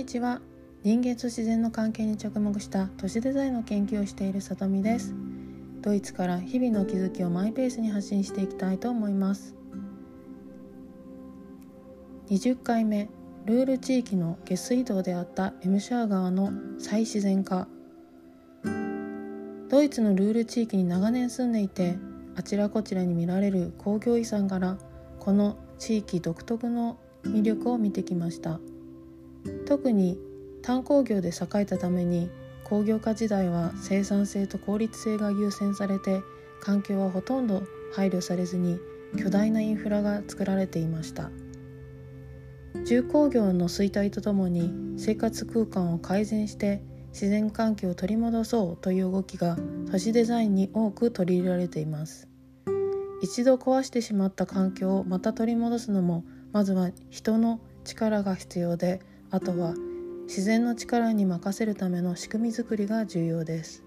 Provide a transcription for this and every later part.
にちは。人間と自然の関係に着目した都市デザインの研究をしているさとみです。ドイツから日々の気づきをマイペースに発信していきたいと思います。20回目ルール地域の下水道であったエムシャー川の再自然化。ドイツのルール地域に長年住んでいてあちらこちらに見られる工業遺産からこの地域独特の魅力を見てきました。特に炭鉱業で栄えたために工業化時代は生産性と効率性が優先されて環境はほとんど配慮されずに巨大なインフラが作られていました。重工業の衰退とともに生活空間を改善して自然環境を取り戻そうという動きが都市デザインに多く取り入れられています。一度壊してしまった環境をまた取り戻すのもまずは人の力が必要であとは自然の力に任せるための仕組みづくりが重要です。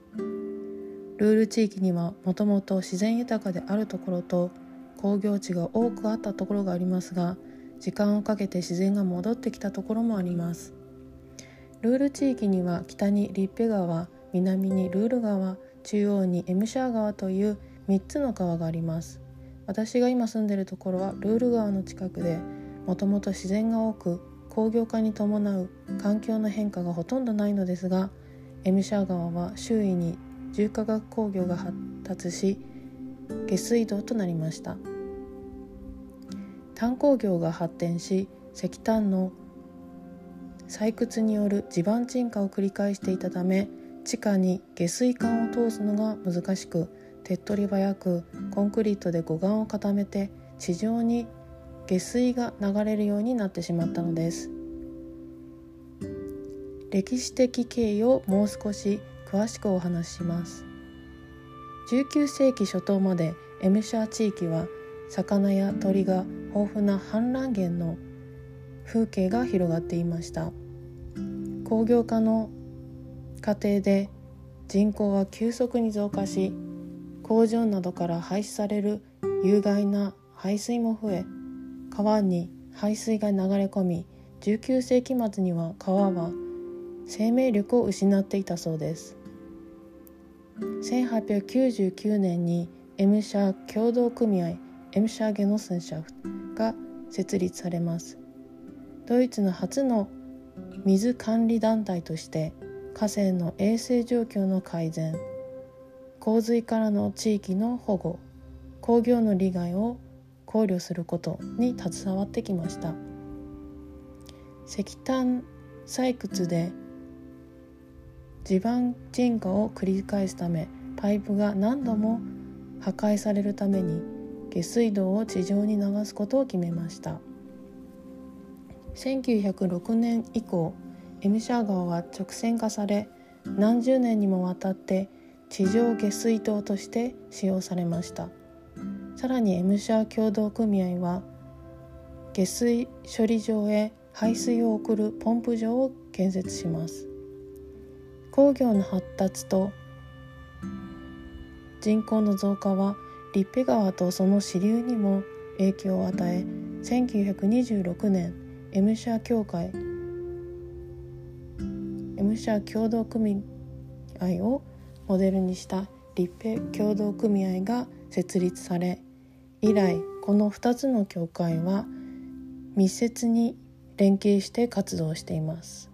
ルール地域にはもともと自然豊かであるところと工業地が多くあったところがありますが時間をかけて自然が戻ってきたところもあります。ルール地域には北にリッペ川南にルール川中央にエムシャー川という3つの川があります。私が今住んでいるところはルール川の近くでもともと自然が多く工業化に伴う環境の変化がほとんどないのですがエムシャー川は周囲に重化学工業が発達し下水道となりました。炭鉱業が発展し石炭の採掘による地盤沈下を繰り返していたため地下に下水管を通すのが難しく手っ取り早くコンクリートで護岸を固めて地上に下水が流れるようになってしまったのです。歴史的経緯をもう少し詳しくお話しします。19世紀初頭までエムシャー地域は魚や鳥が豊富な氾濫源の風景が広がっていました。工業化の過程で人口は急速に増加し工場などから排出される有害な排水も増え川に排水が流れ込み19世紀末には川は生命力を失っていたそうです。1899年にエムシャ共同組合エムシャーゲノスンシャフが設立されます。ドイツの初の水管理団体として河川の衛生状況の改善洪水からの地域の保護工業の利害を考慮することに携わってきました石炭採掘で地盤沈下を繰り返すためパイプが何度も破壊されるために下水道を地上に流すことを決めました。1906年以降エムシャー川は直線化され何十年にもわたって地上下水道として使用されましたさらにエムシャー共同組合は下水処理場へ排水を送るポンプ場を建設します。工業の発達と人口の増加はリッペ川とその支流にも影響を与え1926年エムシャ協会エムシャ協同組合をモデルにした立ペ協同組合が設立され以来この2つの協会は密接に連携して活動しています。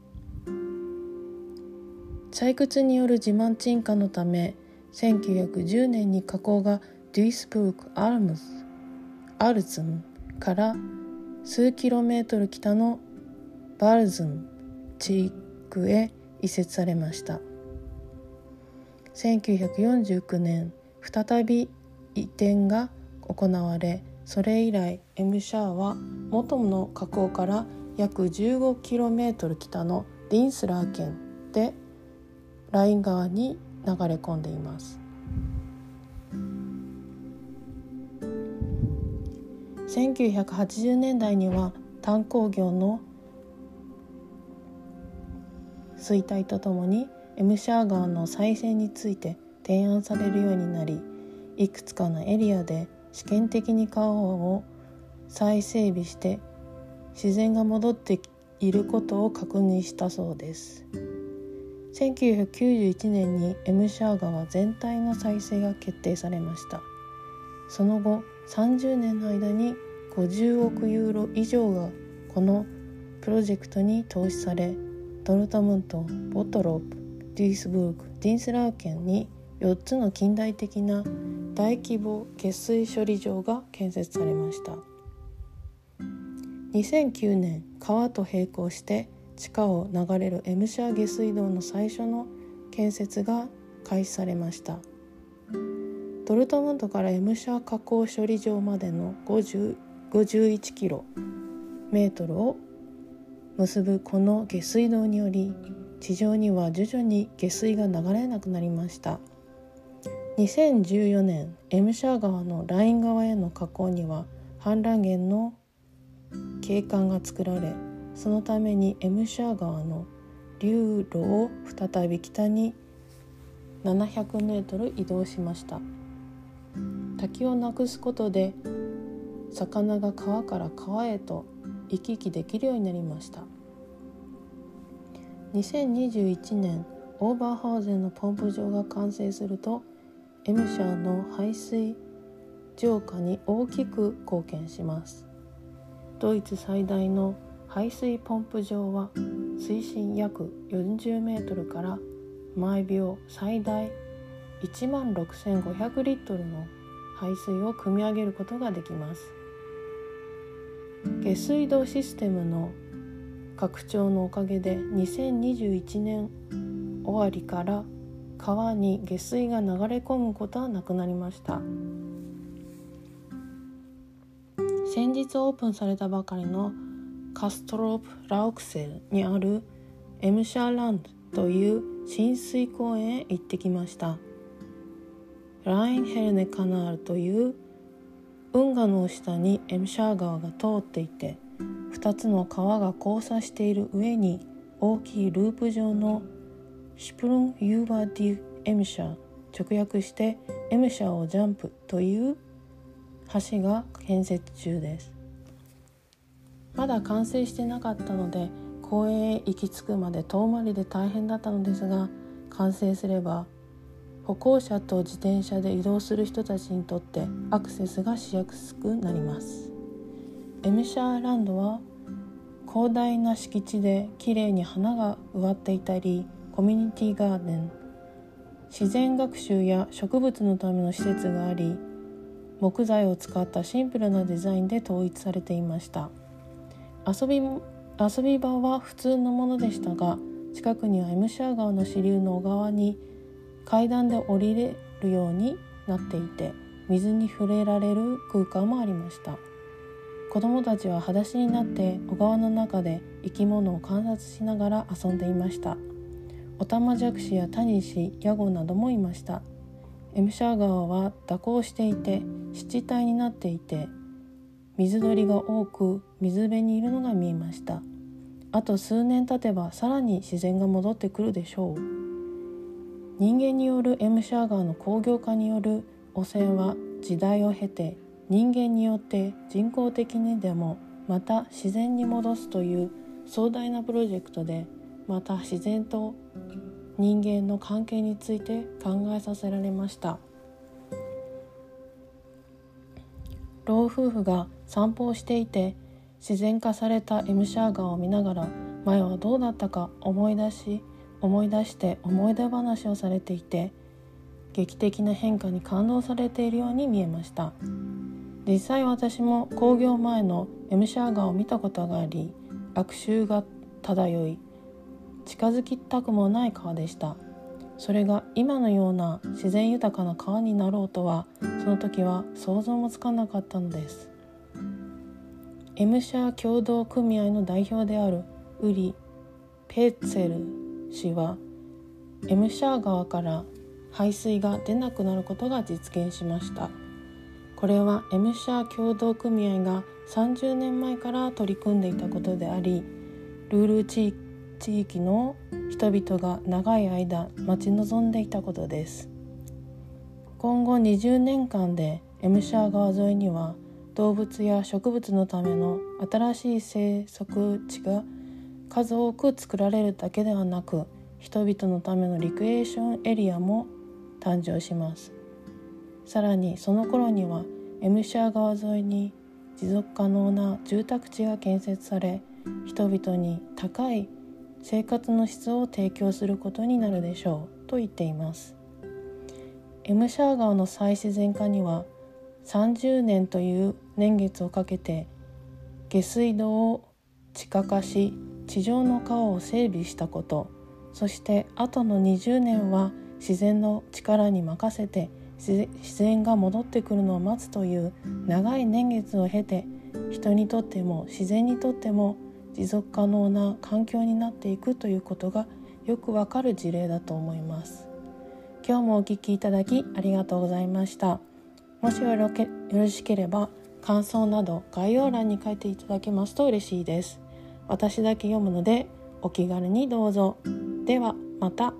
採掘による自慢沈下のため1910年に火口がデュイスブルク・アルムズアルズンから数キロメートル北のバルズン地区へ移設されました。1949年再び移転が行われそれ以来エムシャーは元の河口から約 15km 北のリンスラー県でライン川に流れ込んでいます。1980年代には炭鉱業の衰退とともにエムシャー川の再生について提案されるようになりいくつかのエリアで試験的に川を再整備して自然が戻っていることを確認したそうです。1991年にエムシャー川全体の再生が決定されました。その後30年の間に50億ユーロ以上がこのプロジェクトに投資されドルトムントボトロープデュイスブルクディンスラー県に4つの近代的な大規模下水処理場が建設されました。2009年川と並行して地下を流れるエムシャー下水道の最初の建設が開始されました。ドルトムントからエムシャー加工処理場までの51キロメートルを結ぶこの下水道により地上には徐々に下水が流れなくなりました。2014年エムシャー川のライン川への河口には氾濫源の景観が作られそのためにエムシャー川の流路を再び北に700メートル移動しました。滝をなくすことで魚が川から川へと行き来できるようになりました。2021年オーバーハウゼンのポンプ場が完成するとエムシャーの排水浄化に大きく貢献します。ドイツ最大の排水ポンプ場は水深約40メートルから毎秒最大1万6500リットルの排水を汲み上げることができます。下水道システムの拡張のおかげで2021年終わりから川に下水が流れ込むことはなくなりました。先日オープンされたばかりのカストロープ・ラウクセルにあるエムシャーランドという浸水公園へ行ってきました。 Rhein-Herne-Kanal という運河の下にエムシャー川が通っていて2つの川が交差している上に大きいループ状の Sprung über die Emscher 直訳してエムシャーをジャンプという橋が建設中です。まだ完成してなかったので公園へ行き着くまで遠回りで大変だったのですが完成すれば歩行者と自転車で移動する人たちにとってアクセスがしやすくなります。エムシャーランドは広大な敷地できれいに花が植わっていたりコミュニティガーデン。自然学習や植物のための施設があり木材を使ったシンプルなデザインで統一されていました。遊び遊び場は普通のものでしたが近くにはエムシャー川の支流の小川に階段で降りれるようになっていて水に触れられる空間もありました。子供たちは裸足になって小川の中で生き物を観察しながら遊んでいました。オタマジャクシやタニシヤゴなどもいました。エムシャー川は蛇行していて湿地帯になっていて水鳥が多く水辺にいるのが見えました。あと数年経てばさらに自然が戻ってくるでしょう。人間によるエムシャー川の工業化による汚染は時代を経て人間によって人工的にでもまた自然に戻すという壮大なプロジェクトでまた自然と人間の関係について考えさせられました。老夫婦が散歩をしていて自然化されたエムシャー川を見ながら前はどうだったか思い出し思い出して思い出話をされていて劇的な変化に感動されているように見えました。実際私も工業前のエムシャー川を見たことがあり悪臭が漂い近づきたくもない川でした。それが今のような自然豊かな川になろうとはその時は想像もつかなかったのです。エムシャー協同組合の代表であるウリ・ペッツェル氏はエムシャー川から排水が出なくなることが実現しました。これはエムシャー協同組合が30年前から取り組んでいたことでありルール地域地域の人々が長い間待ち望んでいたことです。今後20年間でエムシャー川沿いには動物や植物のための新しい生息地が数多く作られるだけではなく人々のためのリクエーションエリアも誕生します。さらにその頃にはエムシャー川沿いに持続可能な住宅地が建設され人々に高い生活の質を提供することになるでしょうと言っています。エムシャー川の再自然化には30年という年月をかけて下水道を地下化し地上の川を整備したことそして後の20年は自然の力に任せて自然が戻ってくるのを待つという長い年月を経て人にとっても自然にとっても持続可能な環境になっていくということがよくわかる事例だと思います。今日もお聴きいただきありがとうございました。もしよろしければ感想など概要欄に書いていただけますと嬉しいです。私だけ読むのでお気軽にどうぞ。ではまた。